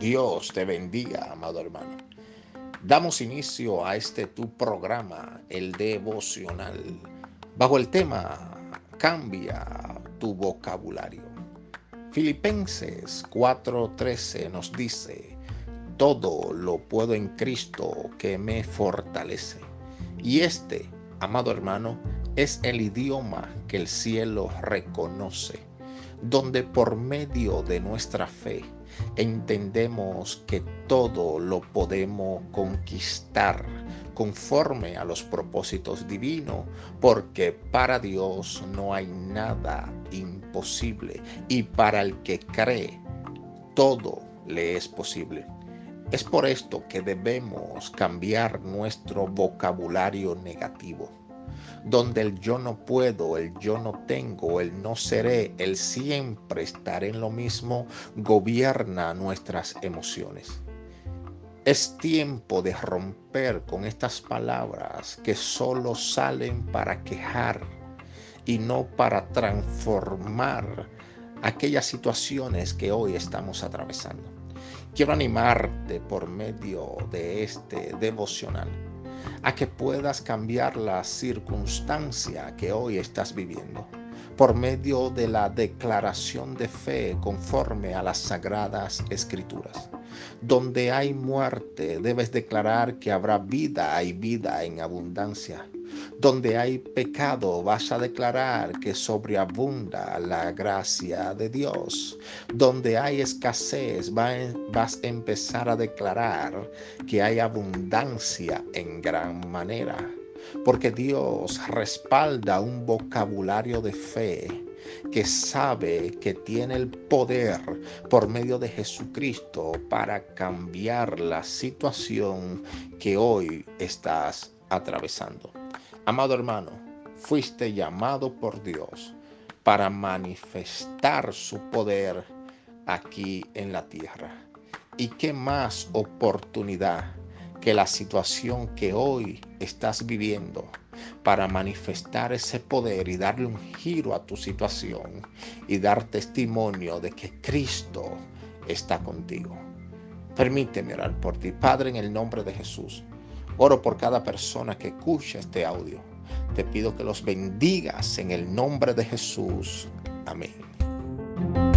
Dios te bendiga, amado hermano. Damos inicio a este tu programa, el devocional, bajo el tema Cambia tu vocabulario. Filipenses 4:13 nos dice, todo lo puedo en Cristo que me fortalece. Y este, amado hermano, es el idioma que el cielo reconoce, donde por medio de nuestra fe entendemos que todo lo podemos conquistar conforme a los propósitos divinos, porque para Dios no hay nada imposible y para el que cree, todo le es posible. Es por esto que debemos cambiar nuestro vocabulario negativo, donde el yo no puedo, el yo no tengo, el no seré, el siempre estaré en lo mismo, gobierna nuestras emociones. Es tiempo de romper con estas palabras que solo salen para quejar y no para transformar aquellas situaciones que hoy estamos atravesando. Quiero animarte por medio de este devocional a que puedas cambiar la circunstancia que hoy estás viviendo por medio de la declaración de fe conforme a las sagradas escrituras. Donde hay muerte, debes declarar que habrá vida y vida en abundancia. Donde hay pecado, vas a declarar que sobreabunda la gracia de Dios. Donde hay escasez, vas a empezar a declarar que hay abundancia en gran manera. Porque Dios respalda un vocabulario de fe que sabe que tiene el poder por medio de Jesucristo para cambiar la situación que hoy estás atravesando. Amado hermano, fuiste llamado por Dios para manifestar su poder aquí en la tierra. ¿Y qué más oportunidad que la situación que hoy estás viviendo para manifestar ese poder y darle un giro a tu situación y dar testimonio de que Cristo está contigo. Permíteme orar por ti, Padre, en el nombre de Jesús. Oro por cada persona que escucha este audio. Te pido que los bendigas en el nombre de Jesús. Amén.